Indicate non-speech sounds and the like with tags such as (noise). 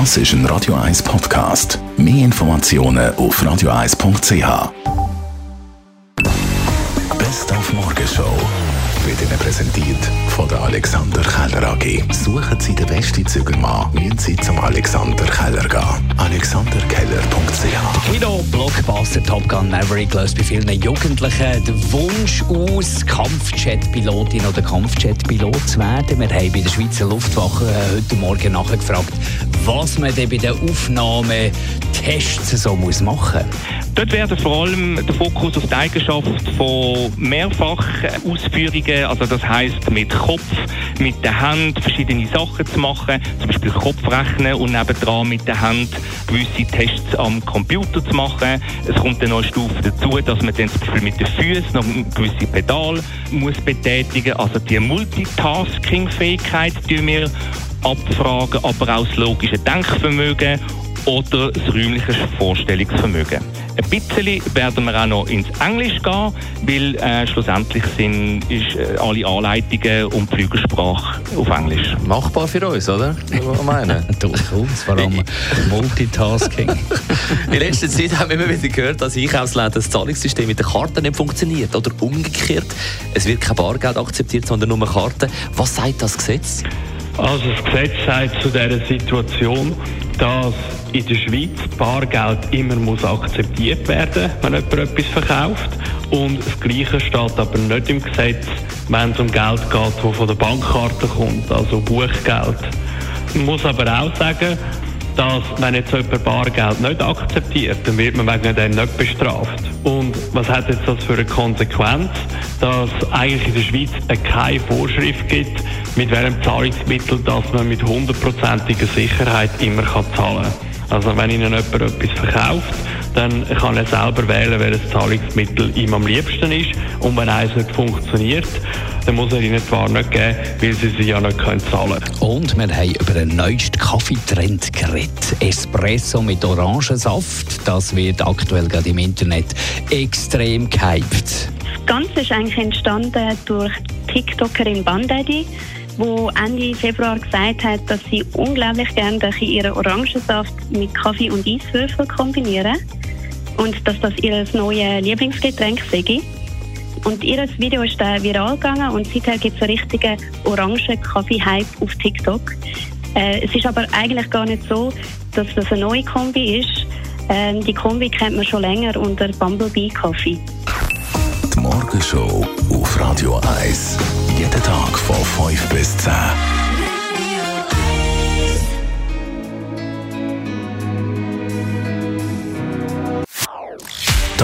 Das ist ein Radio 1 Podcast. Mehr Informationen auf radio1.ch. Best auf Morgenshow wird Ihnen präsentiert von der Alexander Keller AG. Suchen Sie den besten Zügelmann, müssen Sie zum Alexander Keller gehen. AlexanderKeller.ch Kino-Blockbuster Top Gun Maverick löst bei vielen Jugendlichen den Wunsch aus, Kampfjet-Pilotin oder Kampfjet-Pilot zu werden. Wir haben bei der Schweizer Luftwaffe äh, heute Morgen nachgefragt, was man bei den Aufnahmetests so muss machen muss. Dort werden vor allem der Fokus auf die Eigenschaft von Mehrfachausführungen, also das heißt mit Kopf, mit der Hand verschiedene Sachen zu machen, zum Beispiel Kopfrechnen und nebendran mit der Hand gewisse Tests am Computer zu machen. Es kommt eine neue Stufe dazu, dass man dann zum Beispiel mit den Füßen noch gewisse Pedal muss betätigen, also die Multitasking-Fähigkeit, die wir abfragen, aber auch das logische Denkvermögen oder das räumliche Vorstellungsvermögen. Ein bisschen werden wir auch noch ins Englisch gehen, weil äh, schlussendlich sind ist, äh, alle Anleitungen und die Flügelsprache auf Englisch. Machbar für uns, oder? Was meinen? Durchaus, vor allem Multitasking. (laughs) In letzter Zeit haben wir immer wieder gehört, dass Einkaufsläden das Zahlungssystem mit den Karten nicht funktioniert. Oder umgekehrt, es wird kein Bargeld akzeptiert, sondern nur Karten. Was sagt das Gesetz? Also das Gesetz sagt zu dieser Situation, dass in der Schweiz Bargeld immer muss akzeptiert werden wenn jemand etwas verkauft. Und das Gleiche steht aber nicht im Gesetz, wenn es um Geld geht, das von der Bankkarte kommt, also Buchgeld. Man muss aber auch sagen, dass wenn jetzt jemand Bargeld nicht akzeptiert, dann wird man wegen dem nicht bestraft. Und was hat jetzt das für eine Konsequenz? Dass eigentlich in der Schweiz keine Vorschrift gibt, mit welchem Zahlungsmittel dass man mit hundertprozentiger Sicherheit immer kann zahlen kann. Also wenn Ihnen jemand etwas verkauft, dann kann er selber wählen, welches Zahlungsmittel ihm am liebsten ist. Und wenn eines nicht funktioniert, dann muss er ihnen die Ware nicht geben, weil sie sie ja nicht können zahlen können. Und wir haben über den neuesten Kaffeetrend geredet. Espresso mit Orangensaft. Das wird aktuell gerade im Internet extrem gehypt. Das Ganze ist eigentlich entstanden durch TikTokerin Bandaddy wo Ende Februar gesagt hat, dass sie unglaublich gerne ihren Orangensaft mit Kaffee und Eiswürfel kombinieren und dass das ihr neues Lieblingsgetränk sei. Und ihr Video ist dann viral gegangen und seither gibt es einen richtigen Orangen-Kaffee-Hype auf TikTok. Äh, es ist aber eigentlich gar nicht so, dass das eine neue Kombi ist. Ähm, die Kombi kennt man schon länger unter Bumblebee Coffee. Die Morgenshow auf Radio 1. Jeden Tag von 5 bis 10.